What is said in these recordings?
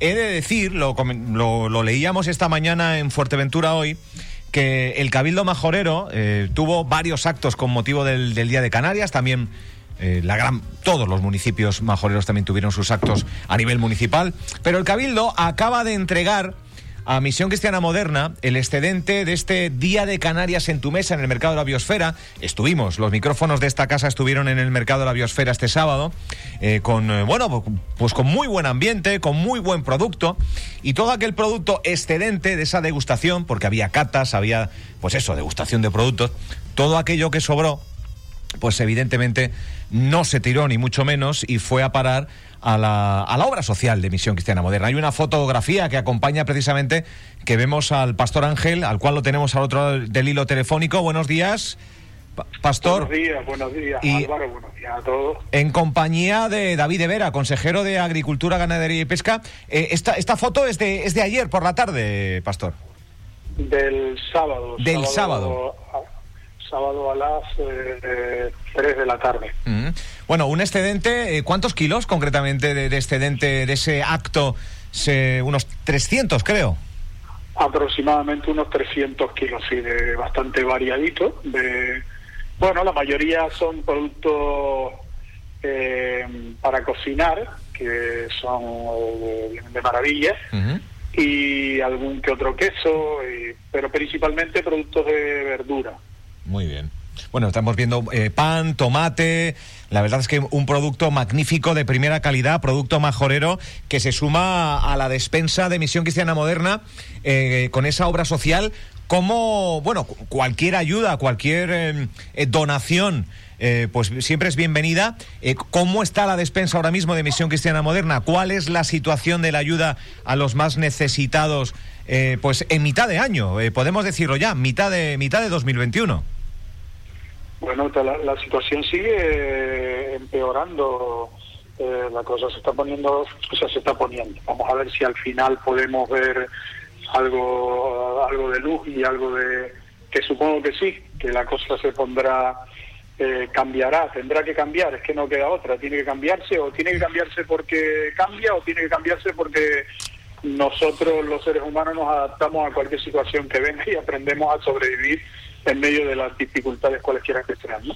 he de decir, lo, lo, leíamos esta mañana en Fuerteventura hoy, que el Cabildo Majorero eh, tuvo varios actos con motivo del, Día de Canarias, también eh, la gran, todos los municipios majoreros también tuvieron sus actos a nivel municipal, pero el Cabildo acaba de entregar a Misión Cristiana Moderna el excedente de este Día de Canarias en tu mesa en el mercado de la biosfera. Estuvimos, los micrófonos de esta casa estuvieron en el mercado de la biosfera este sábado, eh, con, eh, bueno, pues con muy buen ambiente, con muy buen producto y todo aquel producto excedente de esa degustación, porque había catas, había, pues eso, degustación de productos, todo aquello que sobró, pues evidentemente no se tiró ni mucho menos y fue a parar a la, a la obra social de Misión Cristiana Moderna. Hay una fotografía que acompaña precisamente que vemos al Pastor Ángel, al cual lo tenemos al otro del hilo telefónico. Buenos días. Pastor. Buenos días, buenos días, Álvaro, buenos días a todos. En compañía de David Vera, consejero de Agricultura, Ganadería y Pesca. Eh, esta, esta foto es de, es de ayer por la tarde, Pastor. Del sábado. Del sábado sábado a las eh, 3 de la tarde. Bueno, un excedente, eh, ¿cuántos kilos concretamente de, excedente de ese acto? Se, unos 300, creo. Aproximadamente unos 300 kilos, sí, de bastante variadito. De, bueno, la mayoría son productos eh, para cocinar, que son de maravilla. y algún que otro queso, pero principalmente productos de verdura. Muy bien. Bueno, estamos viendo eh, pan, tomate. La verdad es que un producto magnífico de primera calidad, producto majorero, que se suma a la despensa de Misión Cristiana Moderna eh, con esa obra social. Como, bueno, cualquier ayuda, cualquier eh, donación, pues siempre es bienvenida. ¿Cómo está la despensa ahora mismo de Misión Cristiana Moderna? ¿Cuál es la situación de la ayuda a los más necesitados? pues en mitad de año, podemos decirlo ya, mitad de, mitad de 2021. Bueno, la, situación sigue eh, empeorando. Eh, la cosa se está poniendo, o sea, se está poniendo. Vamos a ver si al final podemos ver algo, algo de luz y algo de que supongo que sí, que la cosa se pondrá, eh, cambiará, tendrá que cambiar, es que no queda otra, tiene que cambiarse o tiene que cambiarse porque cambia o tiene que cambiarse porque nosotros los seres humanos nos adaptamos a cualquier situación que venga y aprendemos a sobrevivir en medio de las dificultades cualesquiera que sean, ¿no?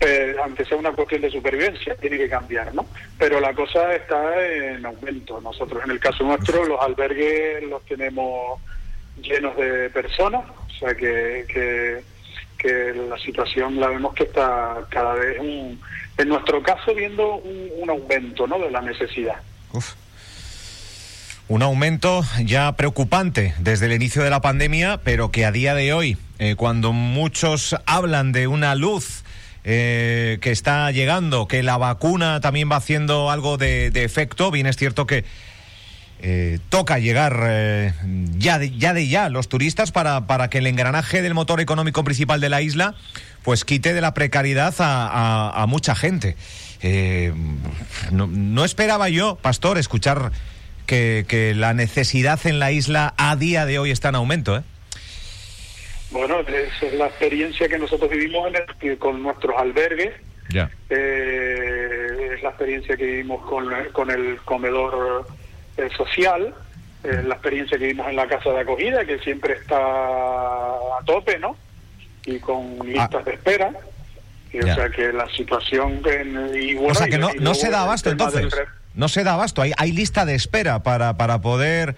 Eh, aunque sea una cuestión de supervivencia, tiene que cambiar, ¿no? Pero la cosa está en aumento. Nosotros, en el caso nuestro, los albergues los tenemos llenos de personas, o sea que, que, la situación la vemos que está cada vez, en nuestro caso, viendo un, aumento, ¿no?, de la necesidad. Un aumento ya preocupante desde el inicio de la pandemia, pero que a día de hoy, eh, cuando muchos hablan de una luz eh, que está llegando, que la vacuna también va haciendo algo de, efecto, bien es cierto que eh, toca llegar ya, de, ya de ya los turistas para, para que el engranaje del motor económico principal de la isla pues quite de la precariedad a, mucha gente. No, esperaba yo, Pastor, escuchar que, la necesidad en la isla a día de hoy está en aumento, ¿eh? Bueno, esa es la experiencia que nosotros vivimos en con nuestros albergues. Ya. Eh, es la experiencia que vivimos con, el comedor eh, social, es la experiencia que vivimos en la casa de acogida, que siempre está a tope, ¿no? Y con listas de espera. o sea que la situación... En, o sea que no, no se da abasto entonces no se da abasto. Hay, hay lista de espera para, para poder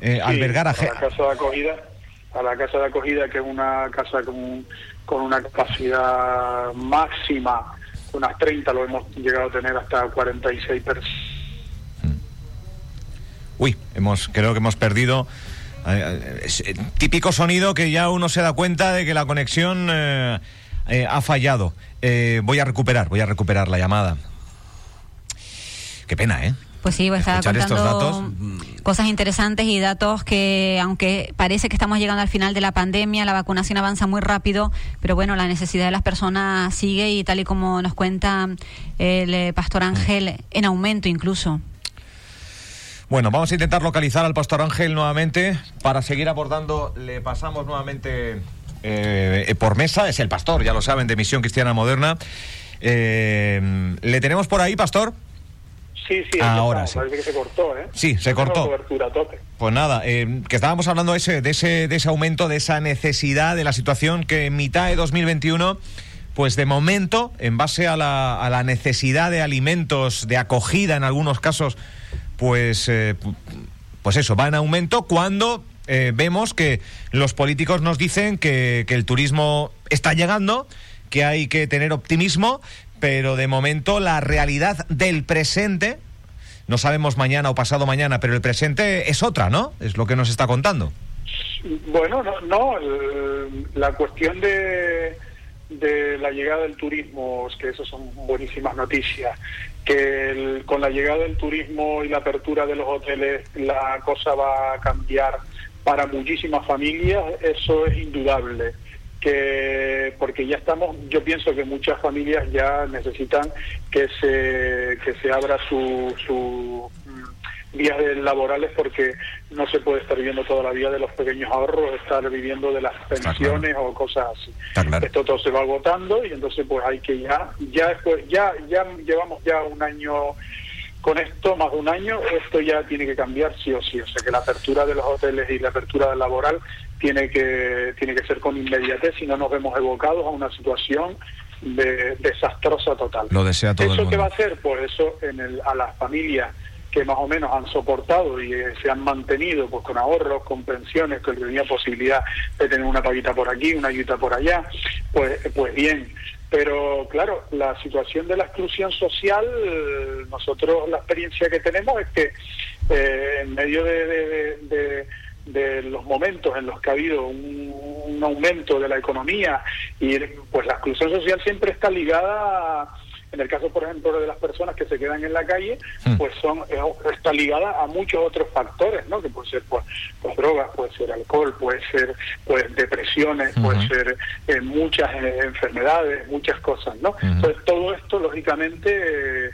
eh, albergar a, a la casa de acogida, a la casa de acogida que es una casa con, una capacidad máxima, unas 30, lo hemos llegado a tener hasta 46 personas. Mm. Uy, hemos, creo que hemos perdido. Eh, eh, típico sonido que ya uno se da cuenta de que la conexión ha fallado. voy a recuperar, voy a recuperar la llamada. Qué pena, ¿eh? Pues sí, pues estaba contando cosas interesantes y datos que, aunque parece que estamos llegando al final de la pandemia, la vacunación avanza muy rápido, pero bueno, la necesidad de las personas sigue y tal y como nos cuenta el eh, pastor Ángel, en aumento incluso. Bueno, vamos a intentar localizar al pastor Ángel nuevamente para seguir abordando. Le pasamos nuevamente eh, por mesa, es el pastor, ya lo saben, de Misión Cristiana Moderna. Eh, ¿Le tenemos por ahí, pastor? Sí, sí, ahora sí. Parece que se cortó, ¿eh? Sí, se cortó. Cobertura tope. Pues nada, eh, que estábamos hablando de ese, de ese, de ese aumento, de esa necesidad, de la situación que en mitad de 2021 pues de momento, en base a la, a la, necesidad de alimentos, de acogida en algunos casos, pues, eh, pues eso, va en aumento cuando eh, vemos que los políticos nos dicen que, que el turismo está llegando, que hay que tener optimismo, pero de momento la realidad del presente, no sabemos mañana o pasado mañana, pero el presente es otra, ¿no? Es lo que nos está contando. Bueno, no, no la cuestión de de la llegada del turismo, que eso son buenísimas noticias, que con la llegada del turismo y la apertura de los hoteles la cosa va a cambiar para muchísimas familias, eso es indudable. Que, porque ya estamos, yo pienso que muchas familias ya necesitan que se, que se abra su, su vías laborales porque no se puede estar viviendo toda la vida de los pequeños ahorros, estar viviendo de las pensiones o cosas así. Esto todo se va agotando y entonces pues hay que ya, ya después, ya, ya llevamos ya un año con esto, más de un año, esto ya tiene que cambiar sí o sí. O sea que la apertura de los hoteles y la apertura laboral tiene que, tiene que ser con inmediatez, si no nos vemos evocados a una situación de, desastrosa total. Lo desea todo ¿Eso qué va a hacer? Pues eso en el, a las familias que más o menos han soportado y eh, se han mantenido pues con ahorros, con pensiones, que tenía posibilidad de tener una paguita por aquí, una ayuda por allá, pues, pues bien. Pero claro, la situación de la exclusión social, nosotros la experiencia que tenemos es que eh, en medio de, de, los momentos en los que ha habido un, un, aumento de la economía y pues la exclusión social siempre está ligada a en el caso, por ejemplo, de las personas que se quedan en la calle, hmm. pues son está ligada a muchos otros factores, ¿no? Que puede ser pues, pues drogas, puede ser alcohol, puede ser pues depresiones, puede ser eh, muchas eh, enfermedades, muchas cosas, ¿no? Entonces todo esto, lógicamente.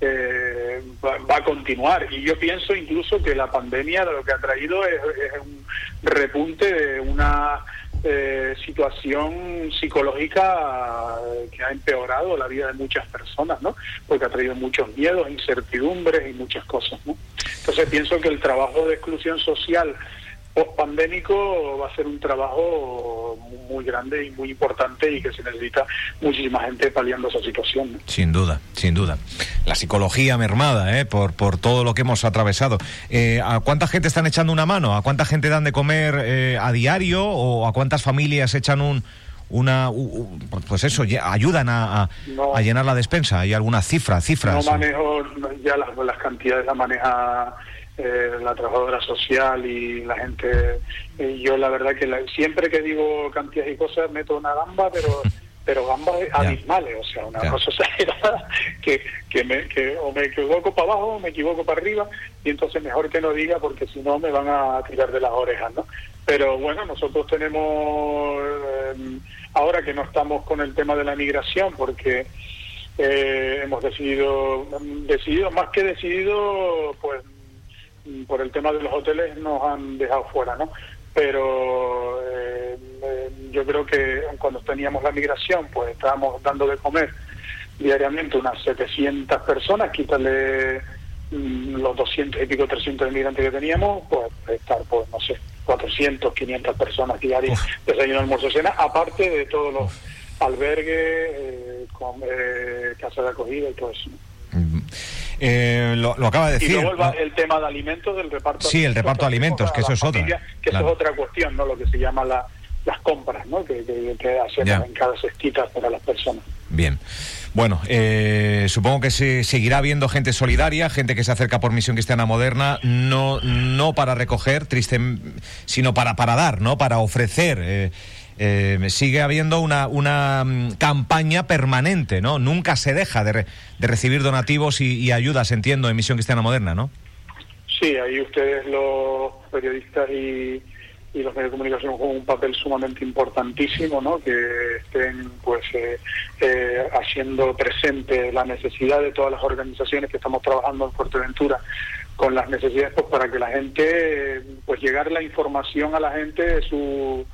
Eh, va, a continuar y yo pienso incluso que la pandemia lo que ha traído es un repunte de una eh, situación psicológica que ha empeorado la vida de muchas personas, ¿no? Porque ha traído muchos miedos, incertidumbres y muchas cosas, ¿no? Entonces pienso que el trabajo de exclusión social post-pandémico va a ser un trabajo muy grande y muy importante y que se necesita muchísima gente paliando esa situación. Sin duda, sin duda. La psicología mermada, ¿eh? por, por todo lo que hemos atravesado. Eh, ¿A cuánta gente están echando una mano? ¿A cuánta gente dan de comer eh, a diario? ¿O a cuántas familias echan un, una pues eso ayudan a, a, llenar la despensa hay alguna cifra cifras no manejo ya las, las cantidades la maneja eh, la trabajadora social y la gente. Eh, yo la verdad que siempre que digo cantidades y cosas meto una gamba, pero pero gambas abismales, o sea, una cosa exagerada que, que, me, que o me equivoco para abajo o me equivoco para arriba y entonces mejor que no diga porque si no me van a tirar de las orejas, ¿no? Pero bueno, nosotros tenemos, eh, ahora que no estamos con el tema de la migración, porque hemos decidido, decidido, más que decidido, pues por el tema de los hoteles nos han dejado fuera, ¿no? Pero eh, eh, yo creo que cuando teníamos la migración, pues estábamos dando de comer diariamente unas 700 personas, quítale mm, los 200 y pico, 300 inmigrantes que teníamos, pues estar, pues no sé, 400, 500 personas diarias, desayuno, almuerzo, cena, aparte de todos los albergues, eh, con, casa de acogida y todo eso. Eh, lo, acaba de decir. Y luego el, tema de alimentos, del reparto. Sí, el reparto de alimentos, que eso es otra. Que eso es otra cuestión, ¿no? Lo que se llama las compras, ¿no? Que, que, hacemos en cada cestita para las personas. Bien. Bueno, eh, supongo que se seguirá habiendo gente solidaria, gente que se acerca por Misión Cristiana Moderna, no, no para recoger, triste, sino para, para dar, ¿no? Para ofrecer. Eh, eh, sigue habiendo una, una mm, campaña permanente, ¿no? Nunca se deja de, de recibir donativos y, ayudas, entiendo, en Misión Cristiana Moderna, ¿no? Sí, ahí ustedes los periodistas y, y los medios de comunicación juegan un papel sumamente importantísimo, ¿no? Que estén, pues, eh, eh, haciendo presente la necesidad de todas las organizaciones que estamos trabajando en Fuerteventura con las necesidades, pues, para que la gente, pues, llegar la información a la gente de su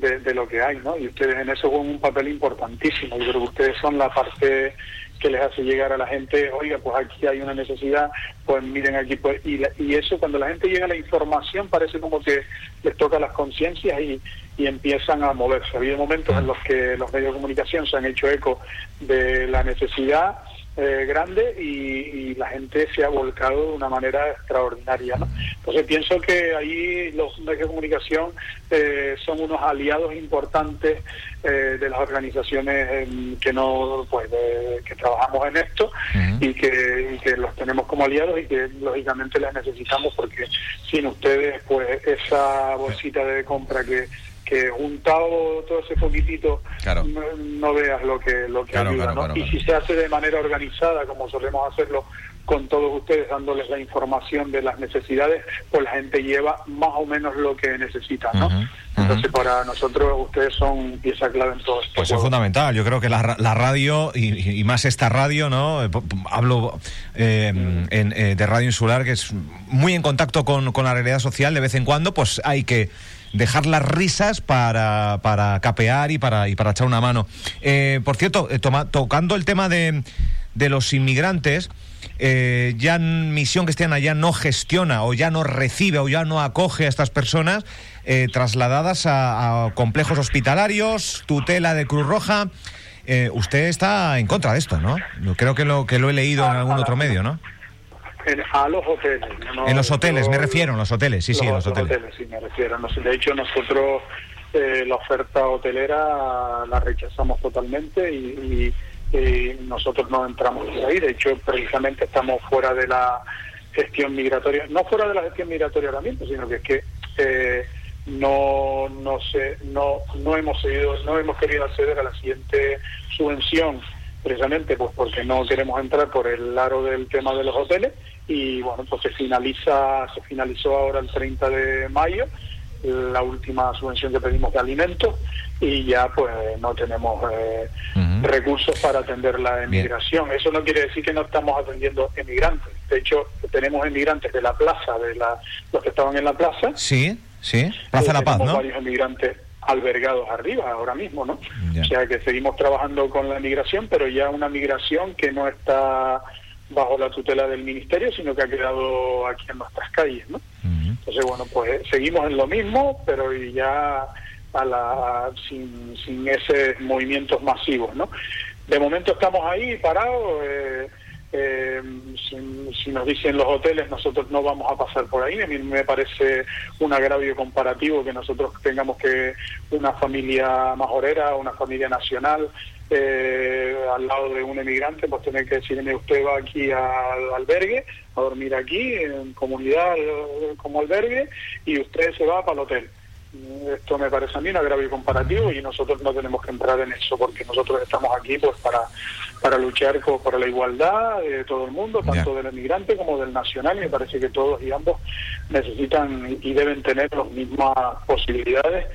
de, lo que hay, ¿no? Y ustedes en eso juegan un papel importantísimo. Yo creo que ustedes son la parte que les hace llegar a la gente, oiga, pues aquí hay una necesidad, pues miren aquí, pues, y, y eso cuando la gente llega a la información parece como que les toca las conciencias y, y empiezan a moverse. Ha habido momentos en los que los medios de comunicación se han hecho eco de la necesidad eh, grande y, la gente se ha volcado de una manera extraordinaria. ¿no? Entonces pienso que ahí los medios de comunicación eh, son unos aliados importantes eh, de las organizaciones que no pues que trabajamos en esto y, que, y que los tenemos como aliados y que lógicamente les necesitamos porque sin ustedes pues esa bolsita de compra que que juntado todo ese poquitito no, veas lo que lo que ayuda ¿no? y si se hace de manera organizada como solemos hacerlo con todos ustedes dándoles la información de las necesidades pues la gente lleva más o menos lo que necesita ¿no? entonces para nosotros ustedes son pieza clave en todo esto. Pues es fundamental. Yo creo que la, radio y, más esta radio no eh, hablo eh, en, eh, de radio insular que es muy en contacto con, con la realidad social de vez en cuando pues hay que dejar las risas para, para capear y para, y para echar una mano. Eh, por cierto, eh, tocando el tema de, de los inmigrantes, eh, ya Misión Cristiana ya no gestiona o ya no recibe o ya no acoge a estas personas trasladadas a, complejos hospitalarios, tutela de Cruz Roja. usted está en contra de esto, ¿no? Creo que lo, que lo he leído en algún otro medio, ¿no? A los hoteles. en los hoteles, me refiero, en los hoteles, sí, sí, en los hoteles. sí, me refiero. De hecho, nosotros eh, la oferta hotelera la rechazamos totalmente y, nosotros no entramos ahí. De hecho, precisamente estamos fuera de la gestión migratoria, no fuera de la gestión migratoria ahora mismo, sino que es que eh, no no sé, no no hemos seguido, no hemos querido acceder a la siguiente subvención precisamente pues porque no queremos entrar por el aro del tema de los hoteles y bueno pues se finaliza se finalizó ahora el 30 de mayo la última subvención que pedimos de alimentos y ya pues no tenemos eh, recursos para atender la emigración. Eso no quiere decir que no estamos atendiendo emigrantes. De hecho, tenemos emigrantes de la plaza, de la, los que estaban en la plaza. Sí, sí, Plaza La Paz, ¿no? varios emigrantes albergados arriba ahora mismo, ¿no? O sea que seguimos trabajando con la migración, pero ya una migración que no está bajo la tutela del ministerio, sino que ha quedado aquí en nuestras calles, ¿no? Entonces, bueno, pues seguimos en lo mismo, pero ya a la, sin, sin esos movimientos masivos, ¿no? De momento estamos ahí parados. Eh, eh, si, nos dicen los hoteles, nosotros no vamos a pasar por ahí. A mí me parece un agravio comparativo que nosotros tengamos que una familia majorera, una familia nacional, eh, al lado de un emigrante, pues tener que decirme usted va aquí al albergue, a dormir aquí, en comunidad como albergue, y usted se va para el hotel. Esto me parece a mí un agravio comparativo y nosotros no tenemos que entrar en eso porque nosotros estamos aquí pues para para luchar por, la igualdad de todo el mundo, tanto del emigrante como del nacional, y me parece que todos y ambos necesitan y deben tener las mismas posibilidades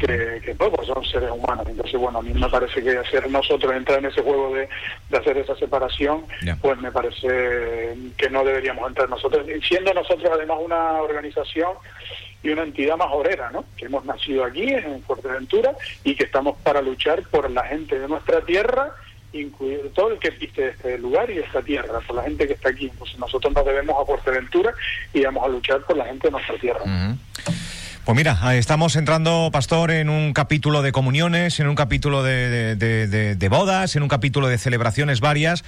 que, que pues, son seres humanos. Entonces, bueno, a mí me parece que hacer nosotros entrar en ese juego de, hacer esa separación, pues me parece que no deberíamos entrar nosotros, siendo nosotros además una organización y una entidad majorera, ¿no? Que hemos nacido aquí en Fuerteventura y que estamos para luchar por la gente de nuestra tierra incluir todo el que existe este lugar y de esta tierra, por la gente que está aquí. Pues nosotros nos debemos a Fuerteventura y vamos a luchar por la gente de nuestra tierra. Pues mira, estamos entrando, Pastor, en un capítulo de comuniones, en un capítulo de, bodas, en un capítulo de celebraciones varias.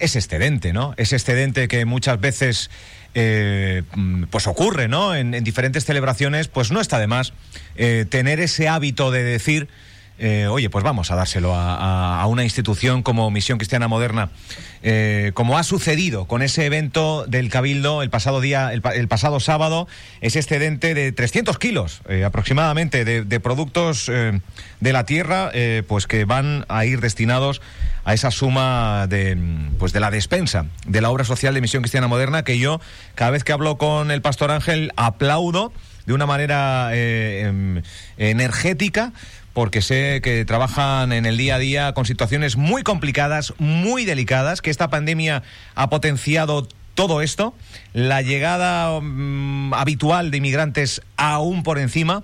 Es excedente, ¿no? Es excedente que muchas veces eh, pues ocurre, ¿no? En, diferentes celebraciones, pues no está de más eh, tener ese hábito de decir eh, oye, pues vamos a dárselo a, una institución como Misión Cristiana Moderna, eh, como ha sucedido con ese evento del Cabildo el pasado día, el, pasado sábado, ese excedente de 300 kilos eh, aproximadamente de, productos de la tierra, pues que van a ir destinados a esa suma de, pues de la despensa de la obra social de Misión Cristiana Moderna, que yo cada vez que hablo con el Pastor Ángel aplaudo de una manera em, energética porque sé que trabajan en el día a día con situaciones muy complicadas, muy delicadas, que esta pandemia ha potenciado todo esto, la llegada mm, habitual de inmigrantes aún por encima.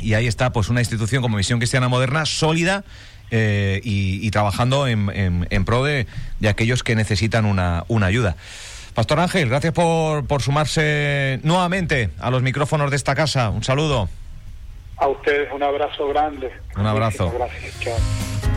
y ahí está pues una institución como Misión Cristiana Moderna sólida eh, y, trabajando en, en, pro de, de, aquellos que necesitan una, una ayuda. Pastor Ángel, gracias por, por sumarse nuevamente a los micrófonos de esta casa. Un saludo. A ustedes un abrazo grande. Un abrazo. Gracias. Chao.